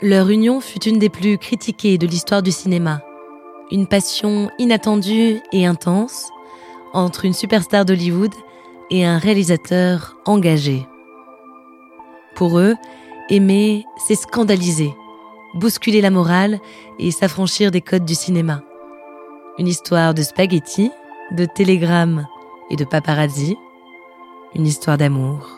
Leur union fut une des plus critiquées de l'histoire du cinéma. Une passion inattendue et intense entre une superstar d'Hollywood et un réalisateur engagé. Pour eux, aimer, c'est scandaliser, bousculer la morale et s'affranchir des codes du cinéma. Une histoire de spaghettis, de télégrammes et de paparazzi. Une histoire d'amour. «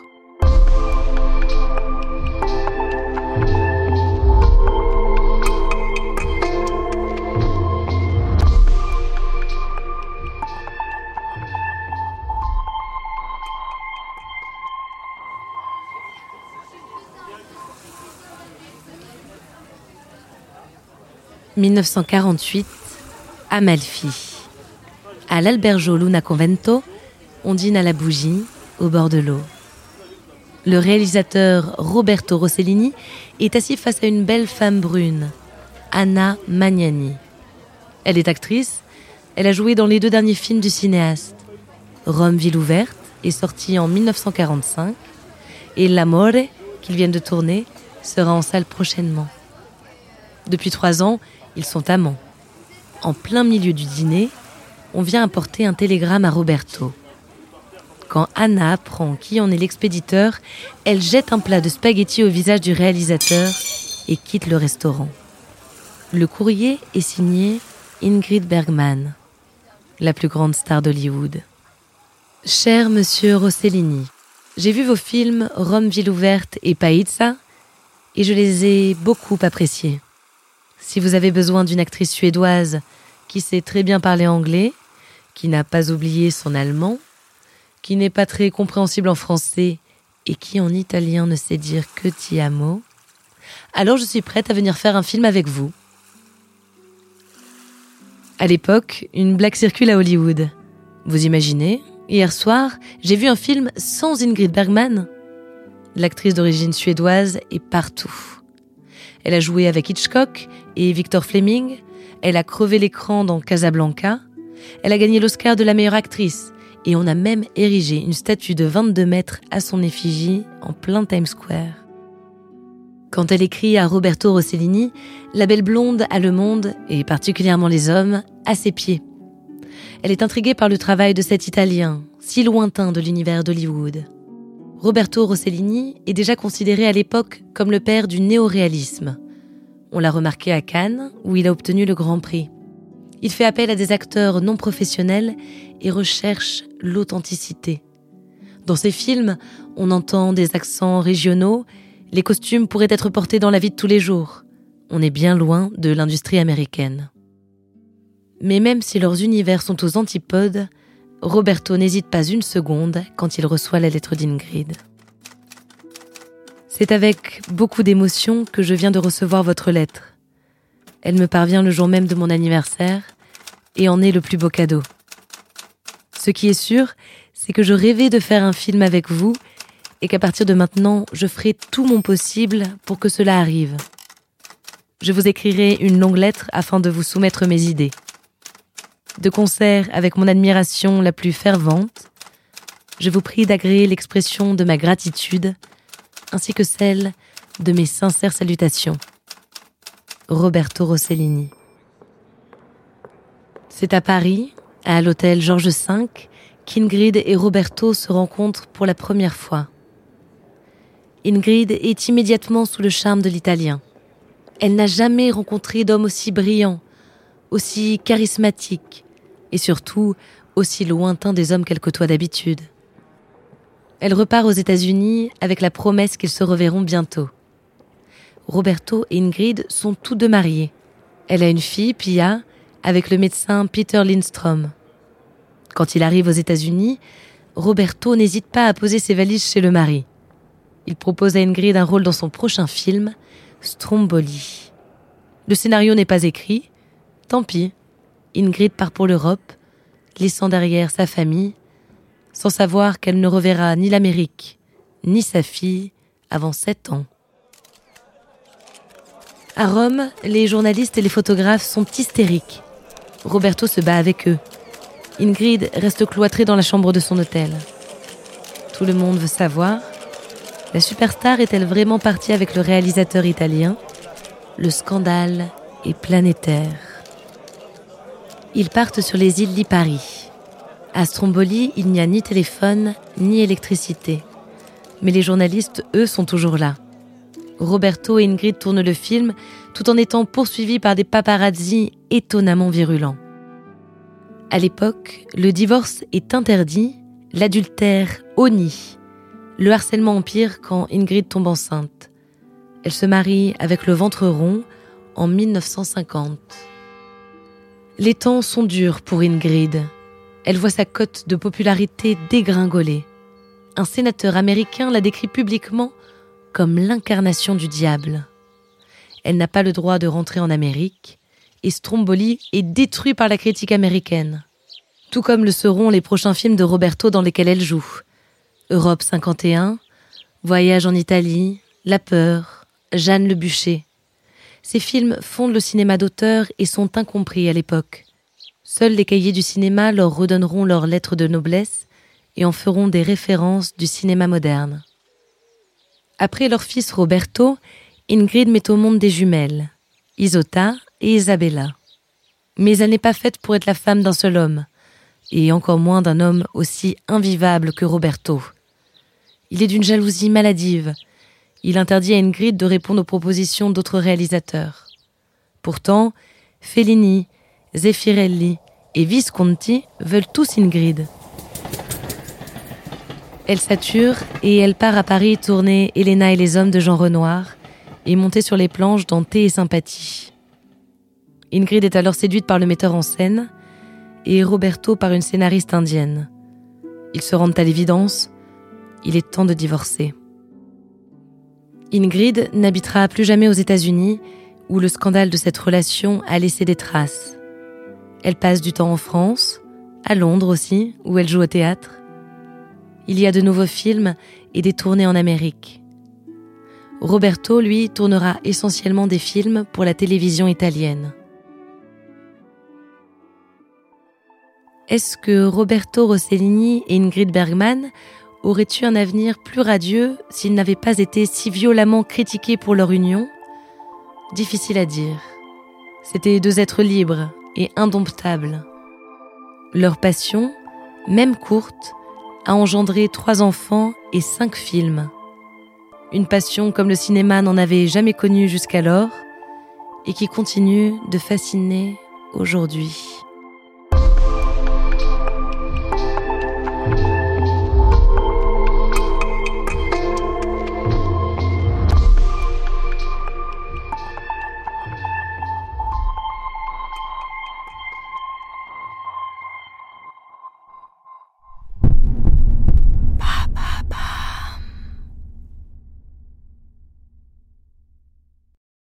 1948, Amalfi. À l'Albergo Luna Convento, on dîne à la bougie, au bord de l'eau. Le réalisateur Roberto Rossellini est assis face à une belle femme brune, Anna Magnani. Elle est actrice, elle a joué dans les deux derniers films du cinéaste. Rome, ville ouverte est sorti en 1945 et L'Amore, qu'ils viennent de tourner, sera en salle prochainement. Depuis trois ans, ils sont amants. En plein milieu du dîner, on vient apporter un télégramme à Roberto. Quand Anna apprend qui en est l'expéditeur, elle jette un plat de spaghettis au visage du réalisateur et quitte le restaurant. Le courrier est signé Ingrid Bergman, la plus grande star d'Hollywood. Cher monsieur Rossellini, j'ai vu vos films Rome, ville ouverte et Païza et je les ai beaucoup appréciés. Si vous avez besoin d'une actrice suédoise qui sait très bien parler anglais, qui n'a pas oublié son allemand, qui n'est pas très compréhensible en français et qui en italien ne sait dire que ti amo, alors je suis prête à venir faire un film avec vous. À l'époque, une blague circule à Hollywood. Vous imaginez, hier soir, j'ai vu un film sans Ingrid Bergman. L'actrice d'origine suédoise est partout. Elle a joué avec Hitchcock et Victor Fleming. Elle a crevé l'écran dans Casablanca. Elle a gagné l'Oscar de la meilleure actrice et on a même érigé une statue de 22 mètres à son effigie en plein Times Square. Quand elle écrit à Roberto Rossellini, la belle blonde a le monde, et particulièrement les hommes, à ses pieds. Elle est intriguée par le travail de cet Italien, si lointain de l'univers d'Hollywood. Roberto Rossellini est déjà considéré à l'époque comme le père du néoréalisme. On l'a remarqué à Cannes, où il a obtenu le Grand Prix. Il fait appel à des acteurs non professionnels et recherche l'authenticité. Dans ses films, on entend des accents régionaux, les costumes pourraient être portés dans la vie de tous les jours. On est bien loin de l'industrie américaine. Mais même si leurs univers sont aux antipodes, Roberto n'hésite pas une seconde quand il reçoit la lettre d'Ingrid. C'est avec beaucoup d'émotion que je viens de recevoir votre lettre. Elle me parvient le jour même de mon anniversaire et en est le plus beau cadeau. Ce qui est sûr, c'est que je rêvais de faire un film avec vous et qu'à partir de maintenant, je ferai tout mon possible pour que cela arrive. Je vous écrirai une longue lettre afin de vous soumettre mes idées. De concert avec mon admiration la plus fervente, je vous prie d'agréer l'expression de ma gratitude ainsi que celle de mes sincères salutations. Roberto Rossellini. C'est à Paris, à l'hôtel Georges V, qu'Ingrid et Roberto se rencontrent pour la première fois. Ingrid est immédiatement sous le charme de l'italien. Elle n'a jamais rencontré d'homme aussi brillant, aussi charismatique et surtout aussi lointain des hommes qu'elle côtoie d'habitude. Elle repart aux États-Unis avec la promesse qu'ils se reverront bientôt. Roberto et Ingrid sont tous deux mariés. Elle a une fille, Pia, avec le médecin Peter Lindstrom. Quand il arrive aux États-Unis, Roberto n'hésite pas à poser ses valises chez le mari. Il propose à Ingrid un rôle dans son prochain film, Stromboli. Le scénario n'est pas écrit. Tant pis. Ingrid part pour l'Europe, laissant derrière sa famille, sans savoir qu'elle ne reverra ni l'Amérique, ni sa fille avant sept ans. À Rome, les journalistes et les photographes sont hystériques. Roberto se bat avec eux. Ingrid reste cloîtrée dans la chambre de son hôtel. Tout le monde veut savoir, la superstar est-elle vraiment partie avec le réalisateur italien? Le scandale est planétaire. Ils partent sur les îles Lipari. À Stromboli, il n'y a ni téléphone, ni électricité. Mais les journalistes, eux, sont toujours là. Roberto et Ingrid tournent le film tout en étant poursuivis par des paparazzi étonnamment virulents. À l'époque, le divorce est interdit, l'adultère honni. Le harcèlement empire quand Ingrid tombe enceinte. Elle se marie avec le ventre rond en 1950. Les temps sont durs pour Ingrid. Elle voit sa cote de popularité dégringoler. Un sénateur américain la décrit publiquement comme l'incarnation du diable. Elle n'a pas le droit de rentrer en Amérique et Stromboli est détruit par la critique américaine. Tout comme le seront les prochains films de Roberto dans lesquels elle joue. Europe 51, Voyage en Italie, La peur, Jeanne le bûcher. Ces films fondent le cinéma d'auteur et sont incompris à l'époque. Seuls les cahiers du cinéma leur redonneront leurs lettres de noblesse et en feront des références du cinéma moderne. Après leur fils Roberto, Ingrid met au monde des jumelles, Isota et Isabella. Mais elle n'est pas faite pour être la femme d'un seul homme, et encore moins d'un homme aussi invivable que Roberto. Il est d'une jalousie maladive. Il interdit à Ingrid de répondre aux propositions d'autres réalisateurs. Pourtant, Fellini, Zeffirelli et Visconti veulent tous Ingrid. Elle sature et elle part à Paris tourner Elena et les hommes de Jean Renoir et monter sur les planches dans Thé et Sympathie. Ingrid est alors séduite par le metteur en scène et Roberto par une scénariste indienne. Ils se rendent à l'évidence, il est temps de divorcer. Ingrid n'habitera plus jamais aux États-Unis, où le scandale de cette relation a laissé des traces. Elle passe du temps en France, à Londres aussi, où elle joue au théâtre. Il y a de nouveaux films et des tournées en Amérique. Roberto, lui, tournera essentiellement des films pour la télévision italienne. Est-ce que Roberto Rossellini et Ingrid Bergman auraient eu un avenir plus radieux s'ils n'avaient pas été si violemment critiqués pour leur union? Difficile à dire. C'étaient deux êtres libres et indomptables. Leur passion, même courte, a engendré trois enfants et cinq films. Une passion comme le cinéma n'en avait jamais connue jusqu'alors et qui continue de fasciner aujourd'hui.